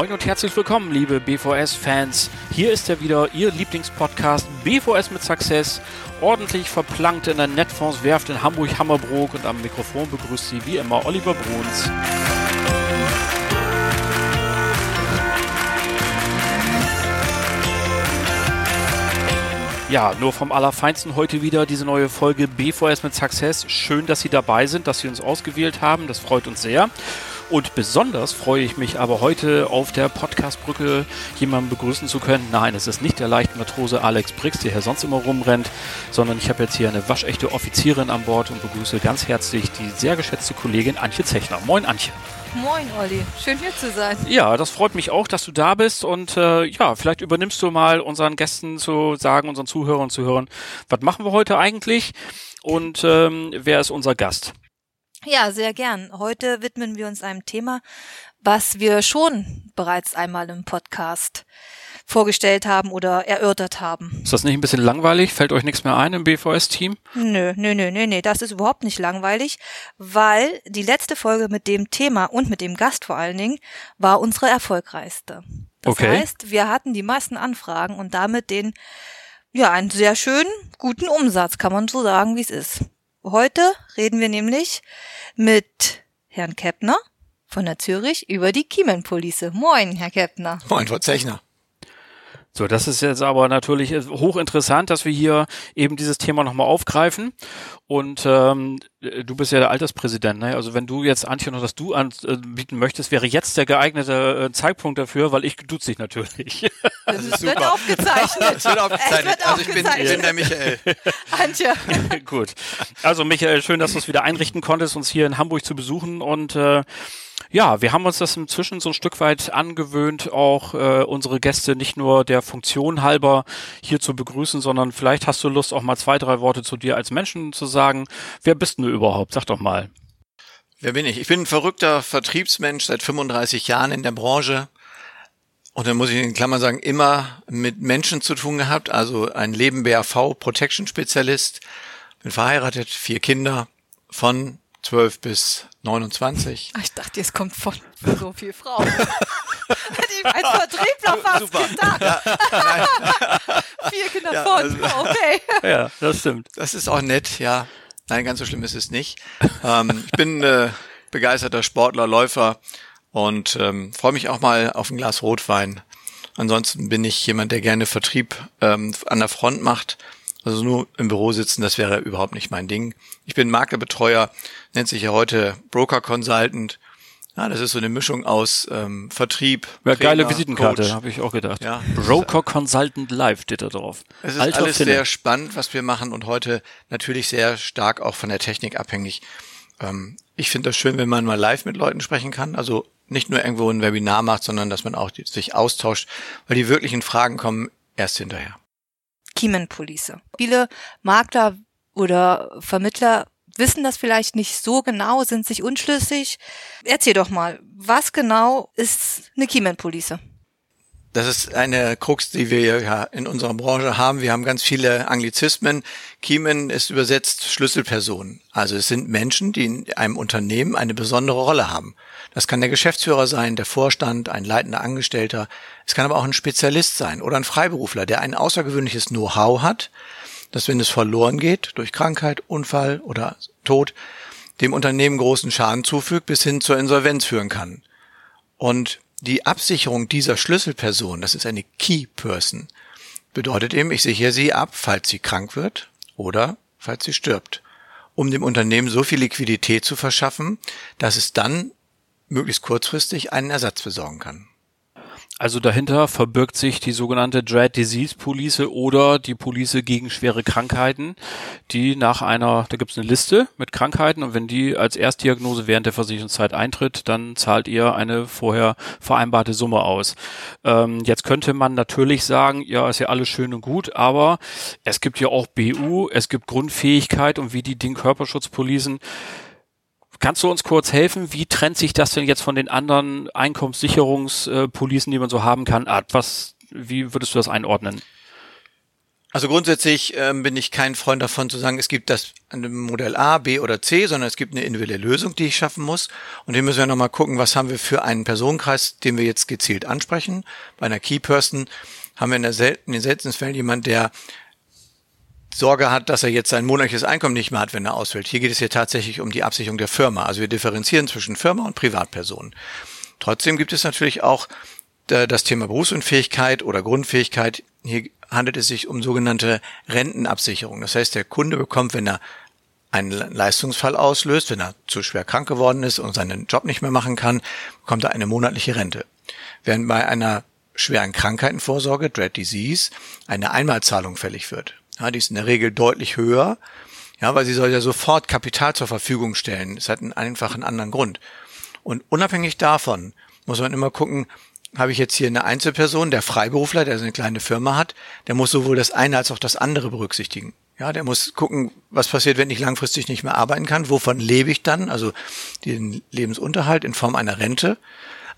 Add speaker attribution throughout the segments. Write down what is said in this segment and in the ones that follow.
Speaker 1: Moin und herzlich willkommen, liebe BVS-Fans. Hier ist er wieder, Ihr Lieblingspodcast BVS mit Success. Ordentlich verplankt in der Netfonds Werft in Hamburg-Hammerbrook und am Mikrofon begrüßt Sie wie immer Oliver Bruns. Ja, nur vom Allerfeinsten heute wieder diese neue Folge BVS mit Success. Schön, dass Sie dabei sind, dass Sie uns ausgewählt haben. Das freut uns sehr. Und besonders freue ich mich aber heute auf der Podcastbrücke jemanden begrüßen zu können. Nein, es ist nicht der leichte Matrose Alex Brix, der hier sonst immer rumrennt, sondern ich habe jetzt hier eine waschechte Offizierin an Bord und begrüße ganz herzlich die sehr geschätzte Kollegin Antje Zechner. Moin Antje.
Speaker 2: Moin Olli, schön hier zu sein.
Speaker 1: Ja, das freut mich auch, dass du da bist und äh, ja, vielleicht übernimmst du mal unseren Gästen zu sagen, unseren Zuhörern und Zuhörern, was machen wir heute eigentlich und ähm, wer ist unser Gast?
Speaker 2: Ja, sehr gern. Heute widmen wir uns einem Thema, was wir schon bereits einmal im Podcast vorgestellt haben oder erörtert haben.
Speaker 1: Ist das nicht ein bisschen langweilig? Fällt euch nichts mehr ein im BVS-Team?
Speaker 2: Nö, nö, nö, nö, nö, das ist überhaupt nicht langweilig, weil die letzte Folge mit dem Thema und mit dem Gast vor allen Dingen war unsere erfolgreichste. Das
Speaker 1: Okay.
Speaker 2: heißt, wir hatten die meisten Anfragen und damit den, ja, einen sehr schönen, guten Umsatz, kann man so sagen, wie es ist. Heute reden wir nämlich mit Herrn Keppner von der Zürich über die Kiemenpolice. Moin, Herr Keppner.
Speaker 3: Moin, Frau Zechner.
Speaker 1: So, das ist jetzt aber natürlich äh, hochinteressant, dass wir hier eben dieses Thema nochmal aufgreifen. Und ähm, du bist ja der Alterspräsident, ne? Also wenn du jetzt, Antje, noch das Du anbieten möchtest, wäre jetzt der geeignete äh, Zeitpunkt dafür, weil ich duze dich natürlich.
Speaker 2: Das,
Speaker 3: ist
Speaker 2: wird
Speaker 3: super.
Speaker 2: aufgezeichnet.
Speaker 3: Es wird aufgezeichnet.
Speaker 2: Wird
Speaker 3: also ich bin,
Speaker 2: aufgezeichnet.
Speaker 3: bin der Michael.
Speaker 2: Antje.
Speaker 1: Gut. Also Michael, schön, dass du es wieder einrichten konntest, uns hier in Hamburg zu besuchen. Und äh, ja, wir haben uns das inzwischen so ein Stück weit angewöhnt, auch äh, unsere Gäste nicht nur der Funktion halber hier zu begrüßen, sondern vielleicht hast du Lust, auch mal zwei, drei Worte zu dir als Menschen zu sagen. Wer bist du überhaupt? Sag doch mal.
Speaker 3: Wer bin ich? Ich bin ein verrückter Vertriebsmensch seit 35 Jahren in der Branche. Und dann muss ich in Klammern sagen, immer mit Menschen zu tun gehabt. Also ein Leben BAV Protection Spezialist. Bin verheiratet, vier Kinder von 12 bis 29.
Speaker 2: Ah, Ich dachte, es kommt von so viel Frauen. Hätte ich als Vertriebler fast
Speaker 3: Super.
Speaker 2: gedacht. Vier Kinder
Speaker 3: Ja,
Speaker 2: von.
Speaker 3: also-
Speaker 2: okay.
Speaker 1: Ja, das stimmt.
Speaker 3: Das ist auch nett, ja. Nein, ganz so schlimm ist es nicht. ähm, ich bin äh, begeisterter Sportler, Läufer und ähm, freue mich auch mal auf ein Glas Rotwein. Ansonsten bin ich jemand, der gerne Vertrieb ähm, an der Front macht. Also nur im Büro sitzen, das wäre überhaupt nicht mein Ding. Ich bin Maklerbetreuer, nennt sich ja heute Broker Consultant. Ja, das ist so eine Mischung aus ähm, Vertrieb.
Speaker 1: Ja, geile
Speaker 3: Trainer,
Speaker 1: Visitenkarte,
Speaker 3: Coach.
Speaker 1: habe ich auch gedacht.
Speaker 3: Ja.
Speaker 1: Broker Consultant Live steht da drauf.
Speaker 3: Es ist
Speaker 1: Alter
Speaker 3: alles
Speaker 1: Finne.
Speaker 3: sehr spannend, was wir machen und heute natürlich sehr stark auch von der Technik abhängig. Ähm, ich finde das schön, wenn man mal live mit Leuten sprechen kann. Also nicht nur irgendwo ein Webinar macht, sondern dass man auch die, sich austauscht, weil die wirklichen Fragen kommen erst hinterher.
Speaker 2: Kiemenpolice. Viele Makler oder Vermittler wissen das vielleicht nicht so genau, sind sich unschlüssig. Erzähl doch mal, was genau ist eine Kiemenpolice?
Speaker 3: Das ist eine Krux, die wir ja in unserer Branche haben. Wir haben ganz viele Anglizismen. Keyman ist übersetzt Schlüsselpersonen. Also es sind Menschen, die in einem Unternehmen eine besondere Rolle haben. Das kann der Geschäftsführer sein, der Vorstand, ein leitender Angestellter. Es kann aber auch ein Spezialist sein oder ein Freiberufler, der ein außergewöhnliches Know-how hat, dass wenn es verloren geht durch Krankheit, Unfall oder Tod, dem Unternehmen großen Schaden zufügt bis hin zur Insolvenz führen kann. Und die Absicherung dieser Schlüsselperson, das ist eine Key Person, bedeutet eben, ich sichere sie ab, falls sie krank wird oder falls sie stirbt, um dem Unternehmen so viel Liquidität zu verschaffen, dass es dann möglichst kurzfristig einen Ersatz besorgen kann.
Speaker 1: Also dahinter verbirgt sich die sogenannte Dread Disease Police oder die Police gegen schwere Krankheiten, die nach einer, da gibt es eine Liste mit Krankheiten und wenn die als Erstdiagnose während der Versicherungszeit eintritt, dann zahlt ihr eine vorher vereinbarte Summe aus. Ähm, jetzt könnte man natürlich sagen, ja, ist ja alles schön und gut, aber es gibt ja auch BU, es gibt Grundfähigkeit und wie die DIN Körperschutzpolicen Kannst du uns kurz helfen? Wie trennt sich das denn jetzt von den anderen Einkommenssicherungspolicen, die man so haben kann? Was, wie würdest du das einordnen?
Speaker 3: Also grundsätzlich ähm, bin ich kein Freund davon zu sagen, es gibt das Modell A, B oder C, sondern es gibt eine individuelle Lösung, die ich schaffen muss. Und hier müssen wir nochmal gucken, was haben wir für einen Personenkreis, den wir jetzt gezielt ansprechen. Bei einer Key Person haben wir in, der selten, in den seltensten Fällen jemand, der Sorge hat, dass er jetzt sein monatliches Einkommen nicht mehr hat, wenn er ausfällt. Hier geht es hier tatsächlich um die Absicherung der Firma. Also wir differenzieren zwischen Firma und Privatpersonen. Trotzdem gibt es natürlich auch äh, das Thema Berufsunfähigkeit oder Grundfähigkeit. Hier handelt es sich um sogenannte Rentenabsicherung. Das heißt, der Kunde bekommt, wenn er einen Leistungsfall auslöst, wenn er zu schwer krank geworden ist und seinen Job nicht mehr machen kann, bekommt er eine monatliche Rente. Während bei einer schweren Krankheitenvorsorge, Dread Disease, eine Einmalzahlung fällig wird. Ja, die ist in der Regel deutlich höher, ja, weil sie soll ja sofort Kapital zur Verfügung stellen. Das hat einen einfachen anderen Grund. Und unabhängig davon muss man immer gucken, habe ich jetzt hier eine Einzelperson, der Freiberufler, der so eine kleine Firma hat, der muss sowohl das eine als auch das andere berücksichtigen. Ja, der muss gucken, was passiert, wenn ich langfristig nicht mehr arbeiten kann, wovon lebe ich dann, also den Lebensunterhalt in Form einer Rente.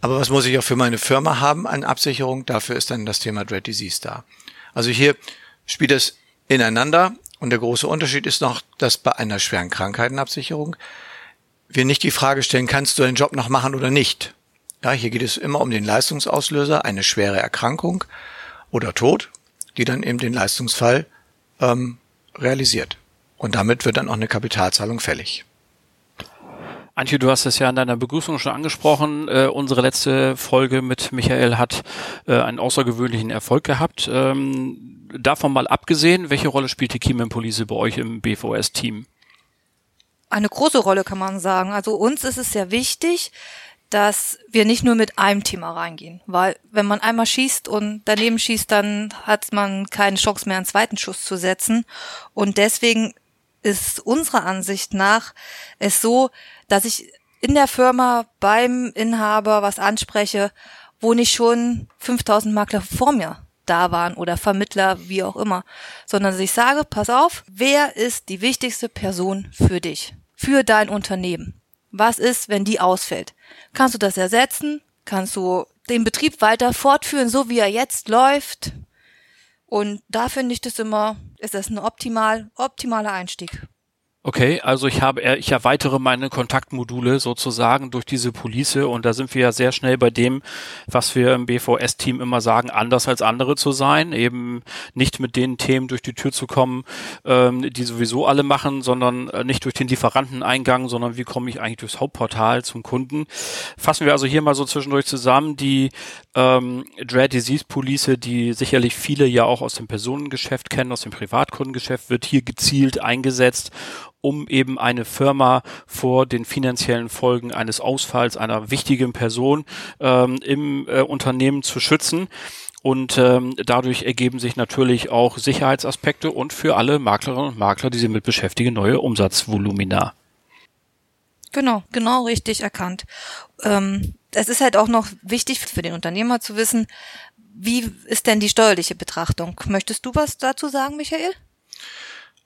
Speaker 3: Aber was muss ich auch für meine Firma haben an Absicherung? Dafür ist dann das Thema Dread Disease da. Also hier spielt es ineinander und der große Unterschied ist noch, dass bei einer schweren Krankheitenabsicherung wir nicht die Frage stellen, kannst du deinen Job noch machen oder nicht? Ja, hier geht es immer um den Leistungsauslöser, eine schwere Erkrankung oder Tod, die dann eben den Leistungsfall ähm, realisiert. Und damit wird dann auch eine Kapitalzahlung fällig.
Speaker 1: Antje, du hast es ja in deiner Begrüßung schon angesprochen. Äh, unsere letzte Folge mit Michael hat äh, einen außergewöhnlichen Erfolg gehabt. Ähm, davon mal abgesehen, welche Rolle spielt die Kiemen Police bei euch im BVS-Team?
Speaker 2: Eine große Rolle kann man sagen. Also uns ist es sehr wichtig, dass wir nicht nur mit einem Thema reingehen, weil wenn man einmal schießt und daneben schießt, dann hat man keine Chance mehr, einen zweiten Schuss zu setzen. Und deswegen ist unserer Ansicht nach es so, dass ich in der Firma beim Inhaber was anspreche, wo nicht schon 5000 Makler vor mir da waren oder Vermittler, wie auch immer, sondern dass ich sage, pass auf, wer ist die wichtigste Person für dich, für dein Unternehmen? Was ist, wenn die ausfällt? Kannst du das ersetzen? Kannst du den Betrieb weiter fortführen, so wie er jetzt läuft? Und da finde ich das immer, ist das ein optimal, optimaler Einstieg.
Speaker 1: Okay, also ich habe, ich erweitere meine Kontaktmodule sozusagen durch diese Police und da sind wir ja sehr schnell bei dem, was wir im BVS-Team immer sagen, anders als andere zu sein, eben nicht mit den Themen durch die Tür zu kommen, ähm, die sowieso alle machen, sondern äh, nicht durch den Lieferanteneingang, sondern wie komme ich eigentlich durchs Hauptportal zum Kunden. Fassen wir also hier mal so zwischendurch zusammen die ähm, Dread Disease Police, die sicherlich viele ja auch aus dem Personengeschäft kennen, aus dem Privatkundengeschäft, wird hier gezielt eingesetzt um eben eine Firma vor den finanziellen Folgen eines Ausfalls einer wichtigen Person ähm, im äh, Unternehmen zu schützen. Und ähm, dadurch ergeben sich natürlich auch Sicherheitsaspekte und für alle Maklerinnen und Makler, die sich mit beschäftigen, neue Umsatzvolumina.
Speaker 2: Genau, genau richtig erkannt. Ähm, es ist halt auch noch wichtig für den Unternehmer zu wissen, wie ist denn die steuerliche Betrachtung? Möchtest du was dazu sagen, Michael?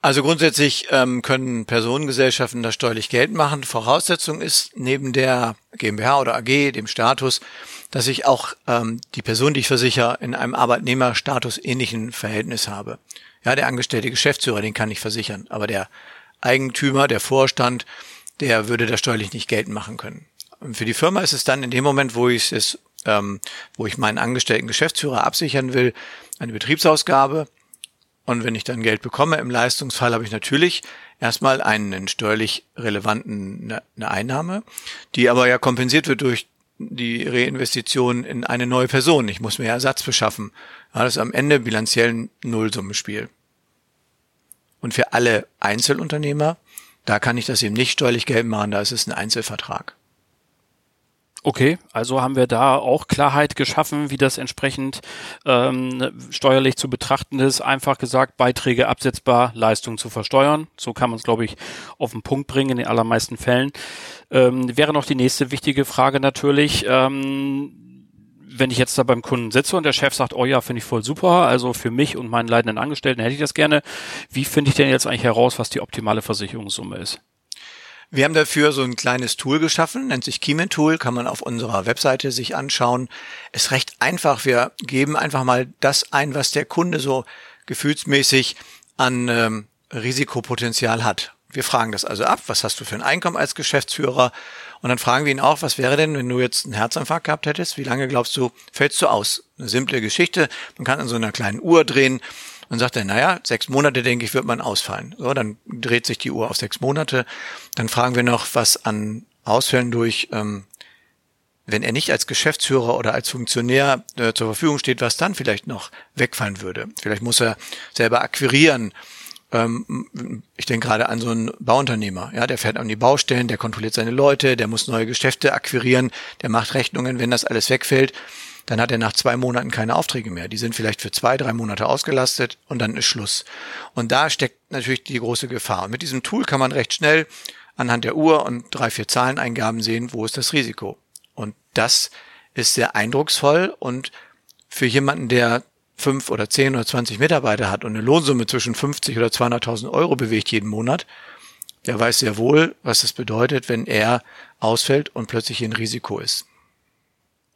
Speaker 3: Also grundsätzlich ähm, können Personengesellschaften das steuerlich Geld machen. Voraussetzung ist neben der GmbH oder AG, dem Status, dass ich auch ähm, die Person, die ich versichere, in einem Arbeitnehmerstatus ähnlichen Verhältnis habe. Ja, der angestellte Geschäftsführer, den kann ich versichern, aber der Eigentümer, der Vorstand, der würde das steuerlich nicht geltend machen können. Und für die Firma ist es dann in dem Moment, wo ich es, ähm, wo ich meinen angestellten Geschäftsführer absichern will, eine Betriebsausgabe, und wenn ich dann Geld bekomme im Leistungsfall, habe ich natürlich erstmal einen steuerlich relevanten ne, eine Einnahme, die aber ja kompensiert wird durch die Reinvestition in eine neue Person. Ich muss mir Ersatz beschaffen. Das ist am Ende bilanziell ein Nullsummenspiel. Und für alle Einzelunternehmer, da kann ich das eben nicht steuerlich geltend machen, da ist es ein Einzelvertrag.
Speaker 1: Okay, also haben wir da auch Klarheit geschaffen, wie das entsprechend ähm, steuerlich zu betrachten ist. Einfach gesagt, Beiträge absetzbar, Leistung zu versteuern. So kann man es, glaube ich, auf den Punkt bringen in den allermeisten Fällen. Ähm, wäre noch die nächste wichtige Frage natürlich. Ähm, wenn ich jetzt da beim Kunden sitze und der Chef sagt, oh ja, finde ich voll super, also für mich und meinen leidenden Angestellten hätte ich das gerne. Wie finde ich denn jetzt eigentlich heraus, was die optimale Versicherungssumme ist?
Speaker 3: Wir haben dafür so ein kleines Tool geschaffen, nennt sich Keyman Tool, kann man auf unserer Webseite sich anschauen. Ist recht einfach. Wir geben einfach mal das ein, was der Kunde so gefühlsmäßig an ähm, Risikopotenzial hat. Wir fragen das also ab, was hast du für ein Einkommen als Geschäftsführer? Und dann fragen wir ihn auch, was wäre denn, wenn du jetzt einen Herzinfarkt gehabt hättest? Wie lange glaubst du, fällst du aus? Eine simple Geschichte. Man kann an so einer kleinen Uhr drehen und sagt er, naja, sechs Monate, denke ich, wird man ausfallen. So, dann dreht sich die Uhr auf sechs Monate. Dann fragen wir noch, was an Ausfällen durch, ähm, wenn er nicht als Geschäftsführer oder als Funktionär äh, zur Verfügung steht, was dann vielleicht noch wegfallen würde. Vielleicht muss er selber akquirieren. Ähm, ich denke gerade an so einen Bauunternehmer. Ja, der fährt an die Baustellen, der kontrolliert seine Leute, der muss neue Geschäfte akquirieren, der macht Rechnungen. Wenn das alles wegfällt, dann hat er nach zwei Monaten keine Aufträge mehr. Die sind vielleicht für zwei, drei Monate ausgelastet und dann ist Schluss. Und da steckt natürlich die große Gefahr. Und mit diesem Tool kann man recht schnell anhand der Uhr und drei, vier Zahleneingaben sehen, wo ist das Risiko. Und das ist sehr eindrucksvoll und für jemanden, der fünf oder zehn oder zwanzig Mitarbeiter hat und eine Lohnsumme zwischen 50 oder 200.000 Euro bewegt jeden Monat, der weiß sehr wohl, was es bedeutet, wenn er ausfällt und plötzlich in Risiko ist.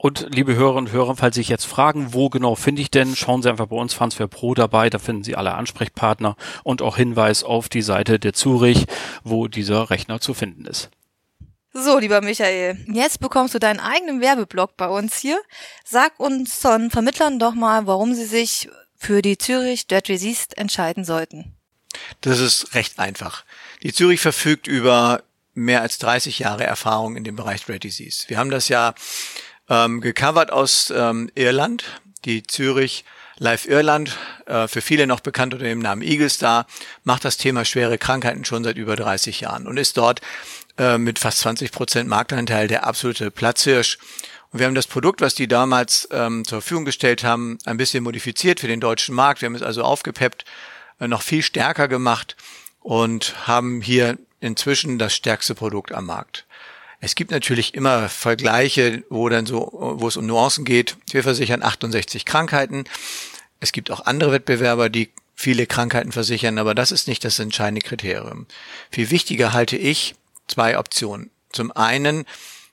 Speaker 1: Und liebe Hörerinnen und Hörer, falls Sie sich jetzt fragen, wo genau finde ich denn, schauen Sie einfach bei uns für Pro dabei, da finden Sie alle Ansprechpartner und auch Hinweis auf die Seite der Zurich, wo dieser Rechner zu finden ist.
Speaker 2: So, lieber Michael, jetzt bekommst du deinen eigenen Werbeblock bei uns hier. Sag uns von Vermittlern doch mal, warum sie sich für die Zürich Dead Disease entscheiden sollten.
Speaker 3: Das ist recht einfach. Die Zürich verfügt über mehr als 30 Jahre Erfahrung in dem Bereich Rare Disease. Wir haben das ja ähm, gecovert aus ähm, Irland, die Zürich Live Irland, äh, für viele noch bekannt unter dem Namen Eaglestar, macht das Thema schwere Krankheiten schon seit über 30 Jahren und ist dort äh, mit fast 20 Prozent Marktanteil der absolute Platzhirsch. Und wir haben das Produkt, was die damals ähm, zur Verfügung gestellt haben, ein bisschen modifiziert für den deutschen Markt. Wir haben es also aufgepeppt, äh, noch viel stärker gemacht und haben hier inzwischen das stärkste Produkt am Markt. Es gibt natürlich immer Vergleiche, wo dann so, wo es um Nuancen geht. Wir versichern 68 Krankheiten. Es gibt auch andere Wettbewerber, die viele Krankheiten versichern, aber das ist nicht das entscheidende Kriterium. Viel wichtiger halte ich zwei Optionen. Zum einen,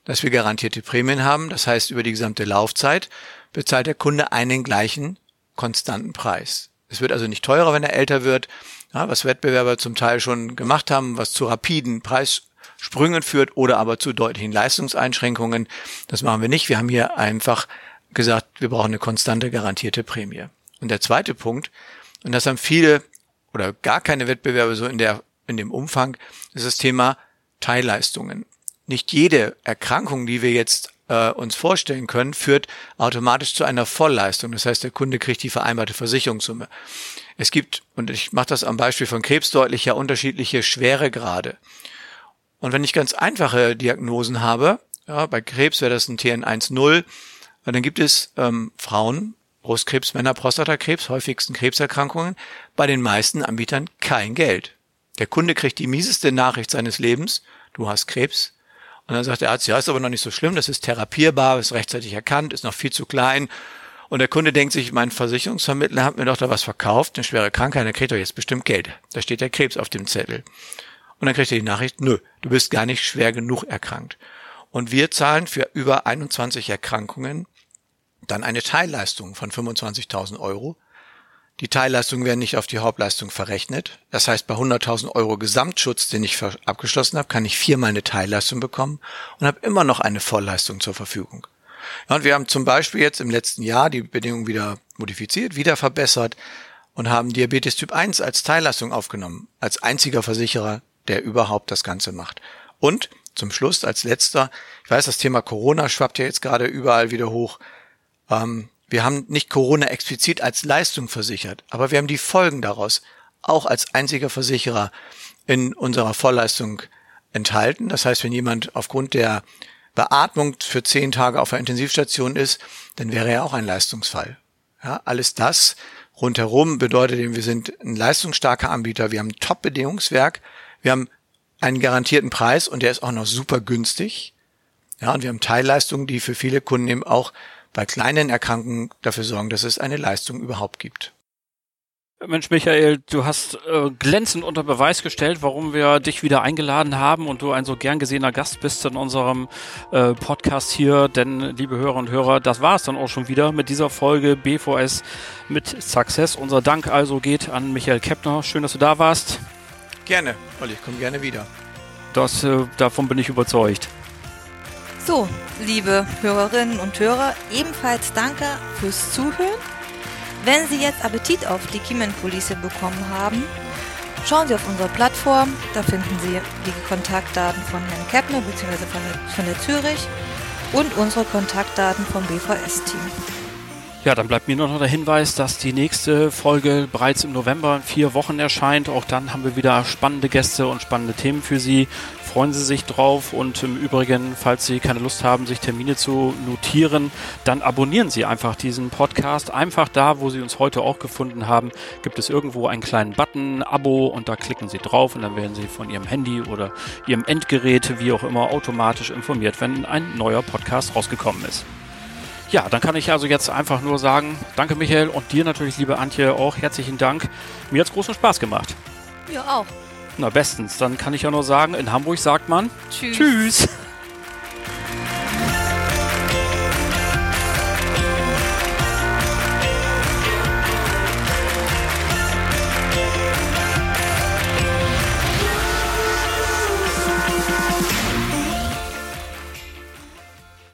Speaker 3: dass wir garantierte Prämien haben, das heißt über die gesamte Laufzeit bezahlt der Kunde einen gleichen konstanten Preis. Es wird also nicht teurer, wenn er älter wird, ja, was Wettbewerber zum Teil schon gemacht haben, was zu rapiden Preis Sprüngen führt oder aber zu deutlichen Leistungseinschränkungen. Das machen wir nicht. Wir haben hier einfach gesagt, wir brauchen eine konstante garantierte Prämie. Und der zweite Punkt, und das haben viele oder gar keine Wettbewerbe so in der, in dem Umfang, ist das Thema Teilleistungen. Nicht jede Erkrankung, die wir jetzt äh, uns vorstellen können, führt automatisch zu einer Vollleistung. Das heißt, der Kunde kriegt die vereinbarte Versicherungssumme. Es gibt, und ich mache das am Beispiel von Krebs deutlich, ja unterschiedliche Schweregrade. Und wenn ich ganz einfache Diagnosen habe, ja, bei Krebs wäre das ein TN1-0, dann gibt es ähm, Frauen, Brustkrebs, Männer, Prostatakrebs, häufigsten Krebserkrankungen, bei den meisten Anbietern kein Geld. Der Kunde kriegt die mieseste Nachricht seines Lebens, du hast Krebs. Und dann sagt der Arzt, ja, ist aber noch nicht so schlimm, das ist therapierbar, ist rechtzeitig erkannt, ist noch viel zu klein. Und der Kunde denkt sich, mein Versicherungsvermittler hat mir doch da was verkauft, eine schwere Krankheit, der kriegt doch jetzt bestimmt Geld. Da steht der Krebs auf dem Zettel. Und dann kriegt er die Nachricht, nö, du bist gar nicht schwer genug erkrankt. Und wir zahlen für über 21 Erkrankungen dann eine Teilleistung von 25.000 Euro. Die Teilleistungen werden nicht auf die Hauptleistung verrechnet. Das heißt, bei 100.000 Euro Gesamtschutz, den ich abgeschlossen habe, kann ich viermal eine Teilleistung bekommen und habe immer noch eine Vollleistung zur Verfügung. Ja, und wir haben zum Beispiel jetzt im letzten Jahr die Bedingungen wieder modifiziert, wieder verbessert und haben Diabetes Typ 1 als Teilleistung aufgenommen, als einziger Versicherer der überhaupt das Ganze macht. Und zum Schluss als letzter, ich weiß, das Thema Corona schwappt ja jetzt gerade überall wieder hoch. Ähm, wir haben nicht Corona explizit als Leistung versichert, aber wir haben die Folgen daraus auch als einziger Versicherer in unserer Vollleistung enthalten. Das heißt, wenn jemand aufgrund der Beatmung für zehn Tage auf der Intensivstation ist, dann wäre er auch ein Leistungsfall. Ja, alles das rundherum bedeutet eben, wir sind ein leistungsstarker Anbieter, wir haben ein Top-Bedingungswerk, wir haben einen garantierten Preis und der ist auch noch super günstig. Ja, und wir haben Teilleistungen, die für viele Kunden eben auch bei kleinen Erkrankungen dafür sorgen, dass es eine Leistung überhaupt gibt.
Speaker 1: Mensch, Michael, du hast äh, glänzend unter Beweis gestellt, warum wir dich wieder eingeladen haben und du ein so gern gesehener Gast bist in unserem äh, Podcast hier. Denn, liebe Hörer und Hörer, das war es dann auch schon wieder mit dieser Folge BVS mit Success. Unser Dank also geht an Michael Keppner. Schön, dass du da warst.
Speaker 3: Gerne, Olli, ich komme gerne wieder.
Speaker 1: Das, äh, davon bin ich überzeugt.
Speaker 2: So, liebe Hörerinnen und Hörer, ebenfalls danke fürs Zuhören. Wenn Sie jetzt Appetit auf die Kiemenkulisse bekommen haben, schauen Sie auf unsere Plattform. Da finden Sie die Kontaktdaten von Herrn Keppner bzw. Von, der, von der Zürich und unsere Kontaktdaten vom BVS-Team.
Speaker 1: Ja, dann bleibt mir nur noch der Hinweis, dass die nächste Folge bereits im November in vier Wochen erscheint. Auch dann haben wir wieder spannende Gäste und spannende Themen für Sie. Freuen Sie sich drauf und im Übrigen, falls Sie keine Lust haben, sich Termine zu notieren, dann abonnieren Sie einfach diesen Podcast. Einfach da, wo Sie uns heute auch gefunden haben, gibt es irgendwo einen kleinen Button, Abo und da klicken Sie drauf und dann werden Sie von Ihrem Handy oder Ihrem Endgerät, wie auch immer, automatisch informiert, wenn ein neuer Podcast rausgekommen ist. Ja, dann kann ich also jetzt einfach nur sagen, danke Michael und dir natürlich, liebe Antje, auch herzlichen Dank. Mir hat's großen Spaß gemacht.
Speaker 2: Ja, auch.
Speaker 1: Na bestens, dann kann ich ja nur sagen, in Hamburg sagt man
Speaker 2: Tschüss.
Speaker 1: Tschüss.